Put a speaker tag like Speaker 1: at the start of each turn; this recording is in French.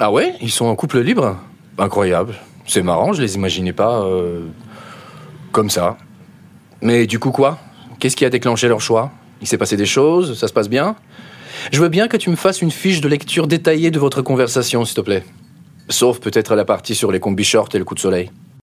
Speaker 1: Ah ouais? Ils sont en couple libre? Incroyable. C'est marrant, je les imaginais pas euh, comme ça. Mais du coup quoi? Qu'est-ce qui a déclenché leur choix? Il s'est passé des choses? Ça se passe bien? Je veux bien que tu me fasses une fiche de lecture détaillée de votre conversation, s'il te plaît. Sauf peut-être la partie sur les combis shorts et le coup de soleil.